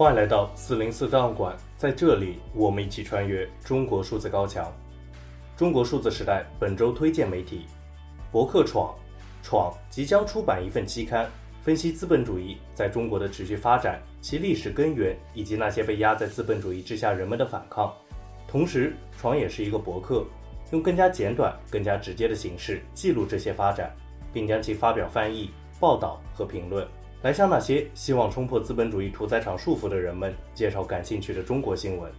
欢迎来到四零四档案馆，在这里，我们一起穿越中国数字高墙。中国数字时代本周推荐媒体：博客闯。闯即将出版一份期刊，分析资本主义在中国的持续发展、其历史根源以及那些被压在资本主义之下人们的反抗。同时，闯也是一个博客，用更加简短、更加直接的形式记录这些发展，并将其发表翻译、报道和评论，来向那些希望冲破资本主义屠宰场束缚的人们介绍感兴趣的中国新闻。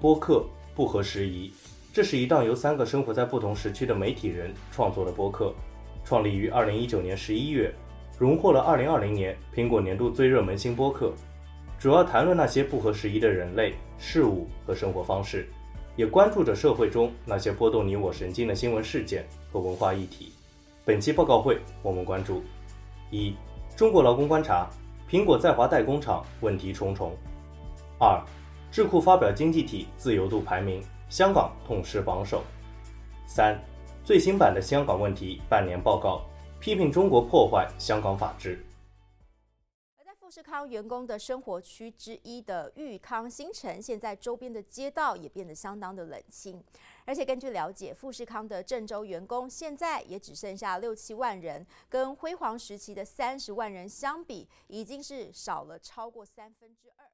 播客不合时宜，这是一档由三个生活在不同时区的媒体人创作的播客。创立于二零一九年十一月，荣获了二零二零年苹果年度最热门新播客，主要谈论那些不合时宜的人类、事物和生活方式，也关注着社会中那些拨动你我神经的新闻事件和文化议题。本期报告会，我们关注：一、中国劳工观察，苹果在华代工厂问题重重；二、智库发表经济体自由度排名，香港痛失榜首；三。最新版的香港问题半年报告，批评中国破坏香港法治。富士康员工的生活区之一的裕康新城，现在周边的街道也变得相当的冷清。而且根据了解，富士康的郑州员工现在也只剩下六七万人，跟辉煌时期的三十万人相比，已经是少了超过三分之二。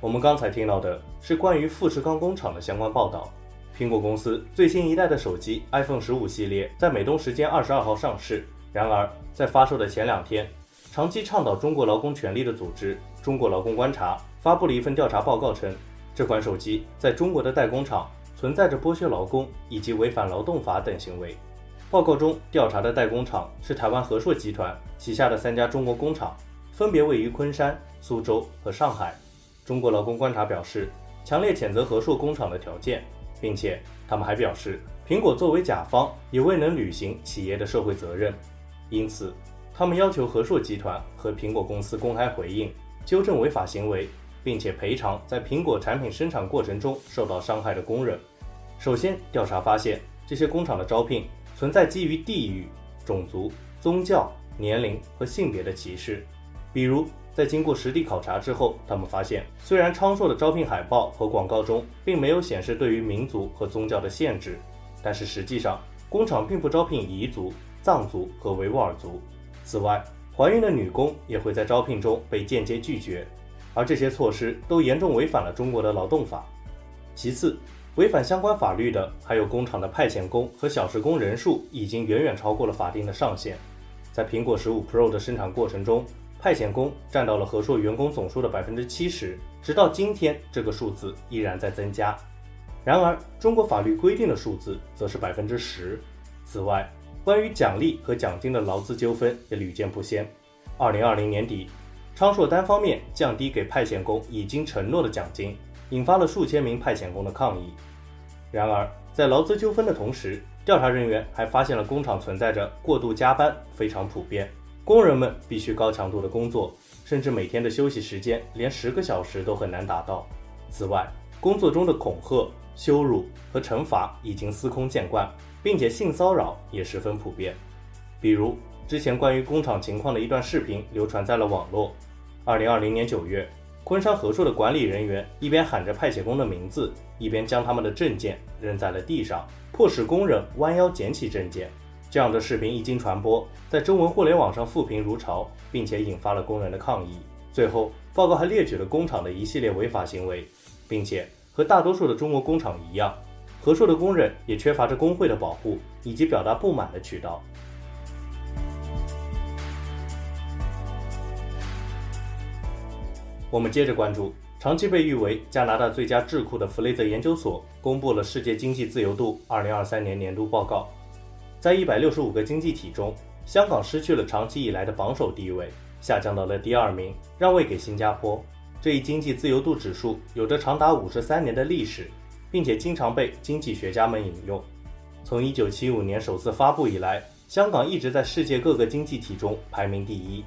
我们刚才听到的是关于富士康工厂的相关报道。苹果公司最新一代的手机 iPhone 十五系列在美东时间二十二号上市。然而，在发售的前两天，长期倡导中国劳工权利的组织“中国劳工观察”发布了一份调查报告称，这款手机在中国的代工厂存在着剥削劳工以及违反劳动法等行为。报告中调查的代工厂是台湾和硕集团旗下的三家中国工厂，分别位于昆山、苏州和上海。中国劳工观察表示，强烈谴责和硕工厂的条件。并且，他们还表示，苹果作为甲方也未能履行企业的社会责任，因此，他们要求和硕集团和苹果公司公开回应，纠正违法行为，并且赔偿在苹果产品生产过程中受到伤害的工人。首先，调查发现，这些工厂的招聘存在基于地域、种族、宗教、年龄和性别的歧视，比如。在经过实地考察之后，他们发现，虽然昌硕的招聘海报和广告中并没有显示对于民族和宗教的限制，但是实际上，工厂并不招聘彝族、藏族和维吾尔族。此外，怀孕的女工也会在招聘中被间接拒绝，而这些措施都严重违反了中国的劳动法。其次，违反相关法律的还有工厂的派遣工和小时工人数已经远远超过了法定的上限。在苹果十五 Pro 的生产过程中，派遣工占到了和硕员工总数的百分之七十，直到今天，这个数字依然在增加。然而，中国法律规定的数字则是百分之十。此外，关于奖励和奖金的劳资纠纷也屡见不鲜。二零二零年底，昌硕单方面降低给派遣工已经承诺的奖金，引发了数千名派遣工的抗议。然而，在劳资纠纷的同时，调查人员还发现了工厂存在着过度加班，非常普遍。工人们必须高强度的工作，甚至每天的休息时间连十个小时都很难达到。此外，工作中的恐吓、羞辱和惩罚已经司空见惯，并且性骚扰也十分普遍。比如，之前关于工厂情况的一段视频流传在了网络。二零二零年九月，昆山和硕的管理人员一边喊着派遣工的名字，一边将他们的证件扔在了地上，迫使工人弯腰捡起证件。这样的视频一经传播，在中文互联网上负评如潮，并且引发了工人的抗议。最后，报告还列举了工厂的一系列违法行为，并且和大多数的中国工厂一样，和硕的工人也缺乏着工会的保护以及表达不满的渠道。我们接着关注，长期被誉为加拿大最佳智库的弗雷泽研究所公布了《世界经济自由度2023年年度报告》。在一百六十五个经济体中，香港失去了长期以来的榜首地位，下降到了第二名，让位给新加坡。这一经济自由度指数有着长达五十三年的历史，并且经常被经济学家们引用。从一九七五年首次发布以来，香港一直在世界各个经济体中排名第一。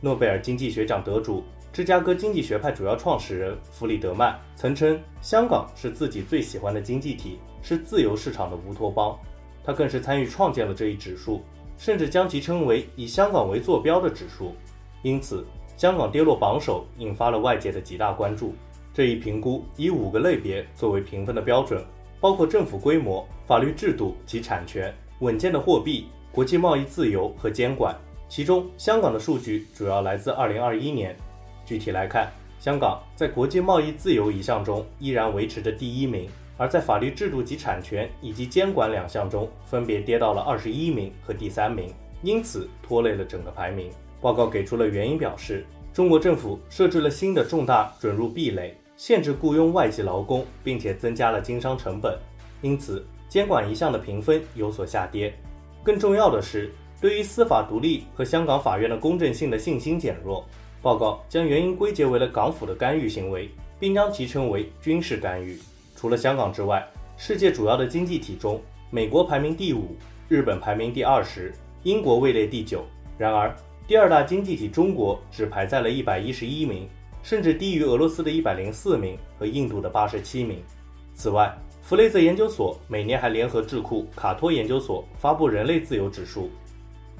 诺贝尔经济学奖得主、芝加哥经济学派主要创始人弗里德曼曾称，香港是自己最喜欢的经济体，是自由市场的乌托邦。他更是参与创建了这一指数，甚至将其称为以香港为坐标的指数。因此，香港跌落榜首，引发了外界的极大关注。这一评估以五个类别作为评分的标准，包括政府规模、法律制度及产权、稳健的货币、国际贸易自由和监管。其中，香港的数据主要来自2021年。具体来看，香港在国际贸易自由一项中依然维持着第一名，而在法律制度及产权以及监管两项中，分别跌到了二十一名和第三名，因此拖累了整个排名。报告给出了原因，表示中国政府设置了新的重大准入壁垒。限制雇佣外籍劳工，并且增加了经商成本，因此监管一项的评分有所下跌。更重要的是，对于司法独立和香港法院的公正性的信心减弱。报告将原因归结为了港府的干预行为，并将其称为军事干预。除了香港之外，世界主要的经济体中，美国排名第五，日本排名第二十，英国位列第九。然而，第二大经济体中国只排在了一百一十一名。甚至低于俄罗斯的一百零四名和印度的八十七名。此外，弗雷泽研究所每年还联合智库卡托研究所发布人类自由指数。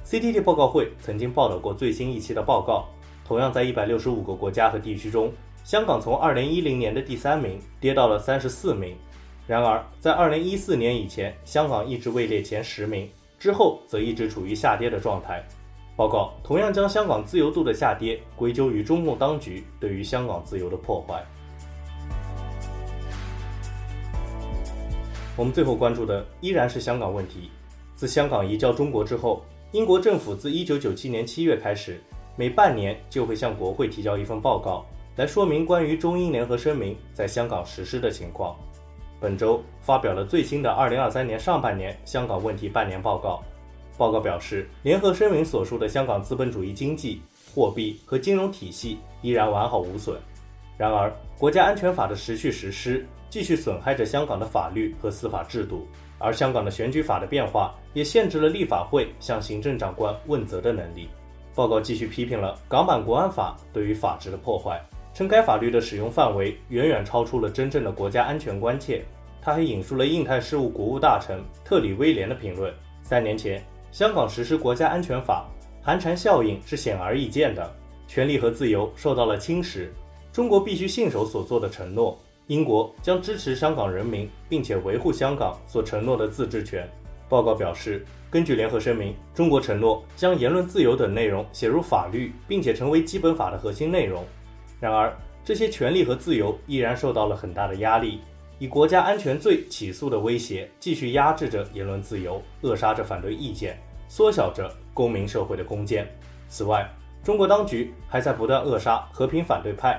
CTT 报告会曾经报道过最新一期的报告，同样在一百六十五个国家和地区中，香港从二零一零年的第三名跌到了三十四名。然而，在二零一四年以前，香港一直位列前十名，之后则一直处于下跌的状态。报告同样将香港自由度的下跌归咎于中共当局对于香港自由的破坏。我们最后关注的依然是香港问题。自香港移交中国之后，英国政府自1997年7月开始，每半年就会向国会提交一份报告，来说明关于中英联合声明在香港实施的情况。本周发表了最新的2023年上半年香港问题半年报告。报告表示，联合声明所述的香港资本主义经济、货币和金融体系依然完好无损。然而，国家安全法的持续实施继续损害着香港的法律和司法制度，而香港的选举法的变化也限制了立法会向行政长官问责的能力。报告继续批评了港版国安法对于法治的破坏，称该法律的使用范围远远超出了真正的国家安全关切。他还引述了印太事务国务大臣特里威廉的评论：三年前。香港实施国家安全法，寒蝉效应是显而易见的，权利和自由受到了侵蚀。中国必须信守所做的承诺，英国将支持香港人民，并且维护香港所承诺的自治权。报告表示，根据联合声明，中国承诺将言论自由等内容写入法律，并且成为基本法的核心内容。然而，这些权利和自由依然受到了很大的压力，以国家安全罪起诉的威胁继续压制着言论自由，扼杀着反对意见。缩小着公民社会的空间。此外，中国当局还在不断扼杀和平反对派。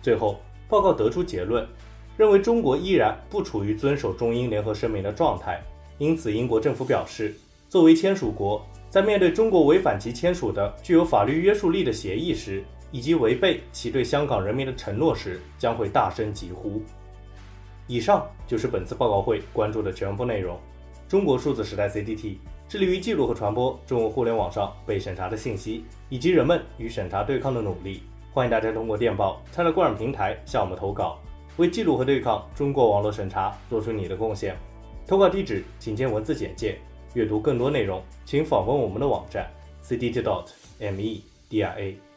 最后，报告得出结论，认为中国依然不处于遵守中英联合声明的状态。因此，英国政府表示，作为签署国，在面对中国违反其签署的具有法律约束力的协议时，以及违背其对香港人民的承诺时，将会大声疾呼。以上就是本次报告会关注的全部内容。中国数字时代 C D T。致力于记录和传播中国互联网上被审查的信息，以及人们与审查对抗的努力。欢迎大家通过电报、Telegram 平台向我们投稿，为记录和对抗中国网络审查做出你的贡献。投稿地址请见文字简介。阅读更多内容，请访问我们的网站 cdt.dot.me.dia。